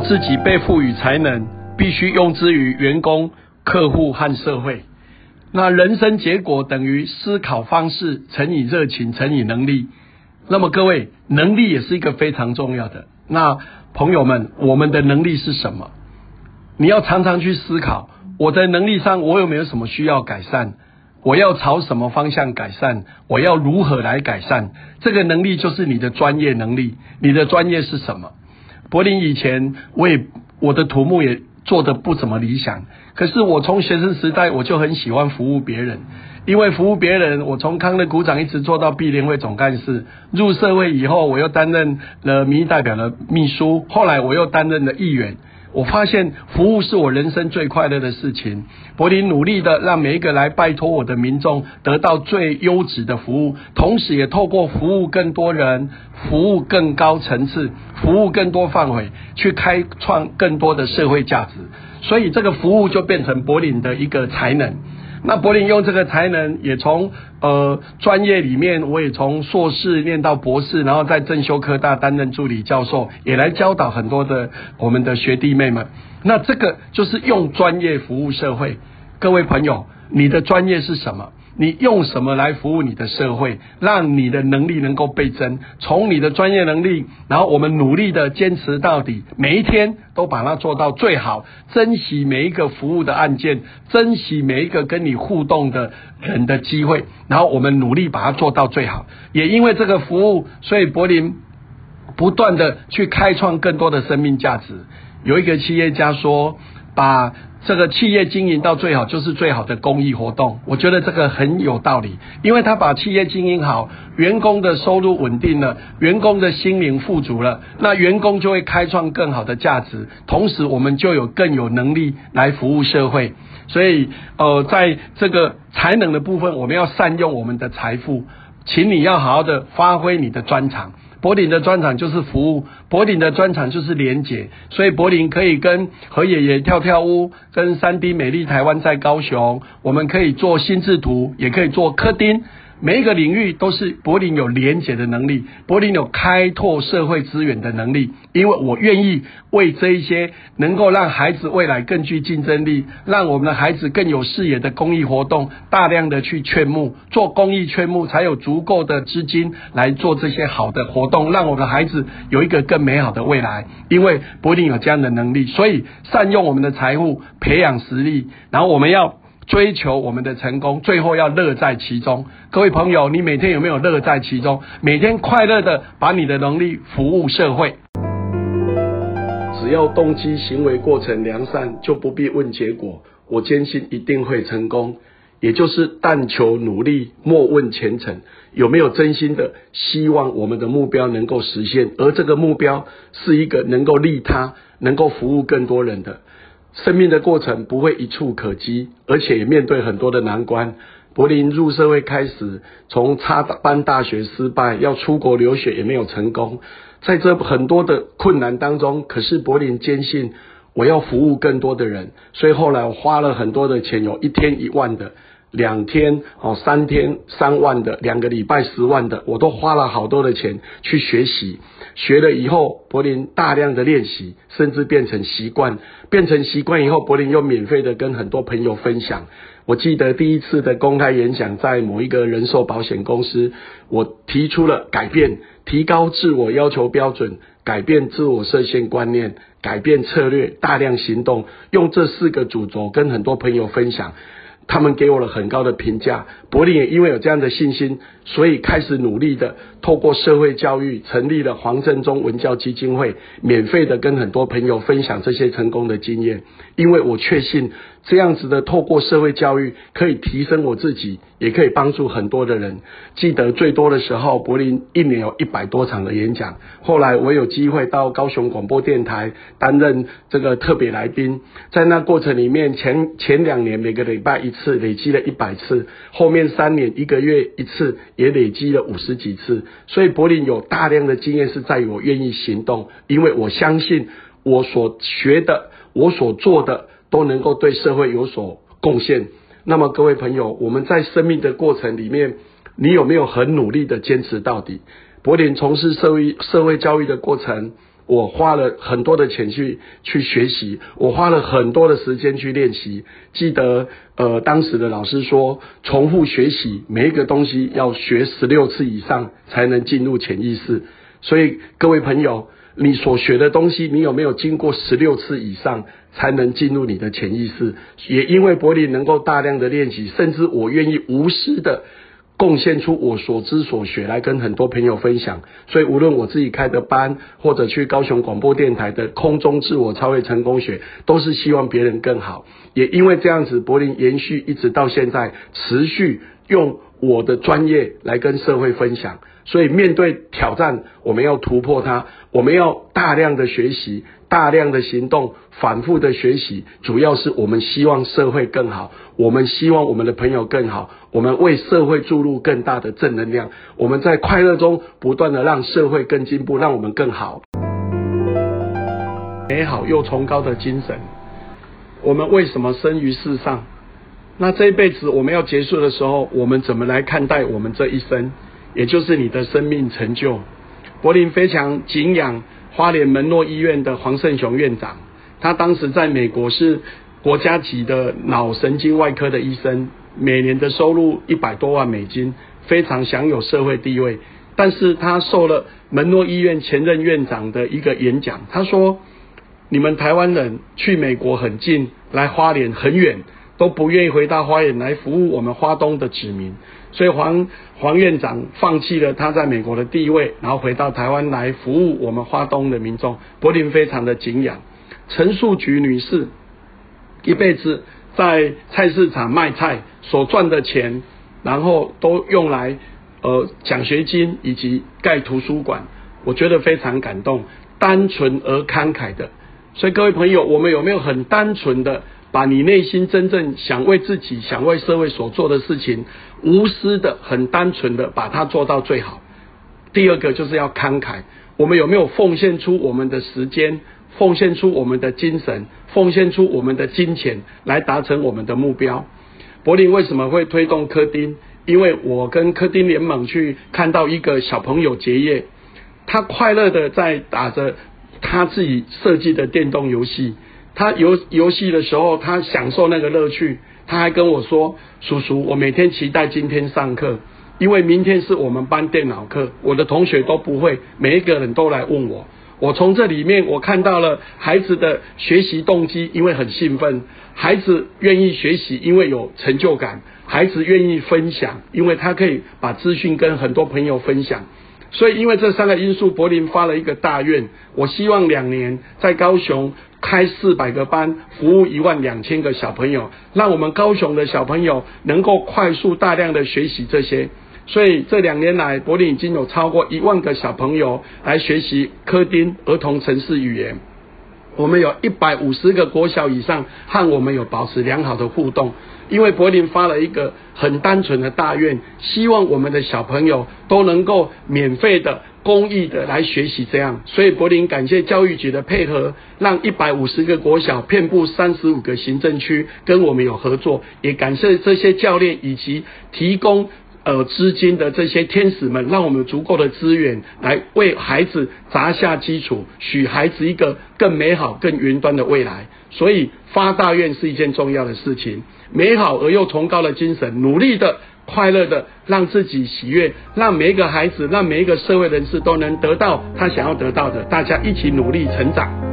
自己被赋予才能，必须用之于员工、客户和社会。那人生结果等于思考方式乘以热情乘以能力。那么各位，能力也是一个非常重要的。那朋友们，我们的能力是什么？你要常常去思考，我的能力上我有没有什么需要改善？我要朝什么方向改善？我要如何来改善？这个能力就是你的专业能力。你的专业是什么？柏林以前我也我的土木也做的不怎么理想，可是我从学生时代我就很喜欢服务别人，因为服务别人，我从康乐股长一直做到碧联会总干事，入社会以后我又担任了民意代表的秘书，后来我又担任了议员。我发现服务是我人生最快乐的事情。柏林努力的让每一个来拜托我的民众得到最优质的服务，同时也透过服务更多人、服务更高层次、服务更多范围，去开创更多的社会价值。所以这个服务就变成柏林的一个才能。那柏林用这个才能，也从呃专业里面，我也从硕士念到博士，然后在正修科大担任助理教授，也来教导很多的我们的学弟妹们。那这个就是用专业服务社会，各位朋友，你的专业是什么？你用什么来服务你的社会，让你的能力能够倍增？从你的专业能力，然后我们努力的坚持到底，每一天都把它做到最好，珍惜每一个服务的案件，珍惜每一个跟你互动的人的机会，然后我们努力把它做到最好。也因为这个服务，所以柏林不断的去开创更多的生命价值。有一个企业家说，把。这个企业经营到最好就是最好的公益活动，我觉得这个很有道理，因为他把企业经营好，员工的收入稳定了，员工的心灵富足了，那员工就会开创更好的价值，同时我们就有更有能力来服务社会。所以，呃，在这个才能的部分，我们要善用我们的财富，请你要好好的发挥你的专长。柏林的专场就是服务，柏林的专场就是连接，所以柏林可以跟何爷爷跳跳舞，跟三 D 美丽台湾在高雄，我们可以做心智图，也可以做科丁。每一个领域都是柏林有连结的能力，柏林有开拓社会资源的能力。因为我愿意为这一些能够让孩子未来更具竞争力，让我们的孩子更有视野的公益活动，大量的去劝募，做公益劝募，才有足够的资金来做这些好的活动，让我们的孩子有一个更美好的未来。因为柏林有这样的能力，所以善用我们的财富，培养实力，然后我们要。追求我们的成功，最后要乐在其中。各位朋友，你每天有没有乐在其中？每天快乐的把你的能力服务社会。只要动机、行为过程良善，就不必问结果。我坚信一定会成功。也就是但求努力，莫问前程。有没有真心的希望我们的目标能够实现？而这个目标是一个能够利他、能够服务更多人的。生命的过程不会一触可及，而且也面对很多的难关。柏林入社会开始，从插班大学失败，要出国留学也没有成功。在这很多的困难当中，可是柏林坚信我要服务更多的人，所以后来我花了很多的钱，有一天一万的。两天哦，三天三万的，两个礼拜十万的，我都花了好多的钱去学习。学了以后，柏林大量的练习，甚至变成习惯。变成习惯以后，柏林又免费的跟很多朋友分享。我记得第一次的公开演讲，在某一个人寿保险公司，我提出了改变、提高自我要求标准、改变自我设限观念、改变策略、大量行动，用这四个主轴跟很多朋友分享。他们给我了很高的评价，柏林也因为有这样的信心，所以开始努力的透过社会教育，成立了黄振中文教基金会，免费的跟很多朋友分享这些成功的经验。因为我确信这样子的透过社会教育，可以提升我自己，也可以帮助很多的人。记得最多的时候，柏林一年有一百多场的演讲。后来我有机会到高雄广播电台担任这个特别来宾，在那过程里面，前前两年每个礼拜一次，累积了一百次；后面三年一个月一次，也累积了五十几次。所以柏林有大量的经验是在于我愿意行动，因为我相信我所学的。我所做的都能够对社会有所贡献。那么各位朋友，我们在生命的过程里面，你有没有很努力的坚持到底？柏林从事社会社会教育的过程，我花了很多的钱去去学习，我花了很多的时间去练习。记得呃，当时的老师说，重复学习每一个东西要学十六次以上才能进入潜意识。所以各位朋友，你所学的东西，你有没有经过十六次以上才能进入你的潜意识？也因为柏林能够大量的练习，甚至我愿意无私的。贡献出我所知所学来跟很多朋友分享，所以无论我自己开的班，或者去高雄广播电台的空中自我超越成功学，都是希望别人更好。也因为这样子，柏林延续一直到现在，持续用我的专业来跟社会分享。所以面对挑战，我们要突破它，我们要大量的学习，大量的行动，反复的学习，主要是我们希望社会更好，我们希望我们的朋友更好，我们为社会注入更大的正能量，我们在快乐中不断的让社会更进步，让我们更好。美好又崇高的精神，我们为什么生于世上？那这一辈子我们要结束的时候，我们怎么来看待我们这一生？也就是你的生命成就。柏林非常敬仰花莲门诺医院的黄胜雄院长，他当时在美国是国家级的脑神经外科的医生，每年的收入一百多万美金，非常享有社会地位。但是他受了门诺医院前任院长的一个演讲，他说：“你们台湾人去美国很近，来花莲很远。”都不愿意回到花园来服务我们花东的子民，所以黄黄院长放弃了他在美国的地位，然后回到台湾来服务我们花东的民众。柏林非常的敬仰陈树菊女士，一辈子在菜市场卖菜所赚的钱，然后都用来呃奖学金以及盖图书馆，我觉得非常感动，单纯而慷慨的。所以各位朋友，我们有没有很单纯的？把你内心真正想为自己、想为社会所做的事情，无私的、很单纯的把它做到最好。第二个就是要慷慨，我们有没有奉献出我们的时间，奉献出我们的精神，奉献出我们的金钱，来达成我们的目标？柏林为什么会推动科丁？因为我跟科丁联盟去看到一个小朋友结业，他快乐的在打着他自己设计的电动游戏。他游游戏的时候，他享受那个乐趣。他还跟我说：“叔叔，我每天期待今天上课，因为明天是我们班电脑课，我的同学都不会，每一个人都来问我。我从这里面我看到了孩子的学习动机，因为很兴奋；孩子愿意学习，因为有成就感；孩子愿意分享，因为他可以把资讯跟很多朋友分享。所以，因为这三个因素，柏林发了一个大愿，我希望两年在高雄。”开四百个班，服务一万两千个小朋友，让我们高雄的小朋友能够快速大量的学习这些。所以这两年来，柏林已经有超过一万个小朋友来学习科丁儿童城市语言。我们有一百五十个国小以上和我们有保持良好的互动。因为柏林发了一个很单纯的大愿，希望我们的小朋友都能够免费的。公益的来学习，这样，所以柏林感谢教育局的配合，让一百五十个国小遍布三十五个行政区跟我们有合作，也感谢这些教练以及提供呃资金的这些天使们，让我们足够的资源来为孩子砸下基础，许孩子一个更美好、更云端的未来。所以发大愿是一件重要的事情，美好而又崇高的精神，努力的。快乐的让自己喜悦，让每一个孩子，让每一个社会人士都能得到他想要得到的，大家一起努力成长。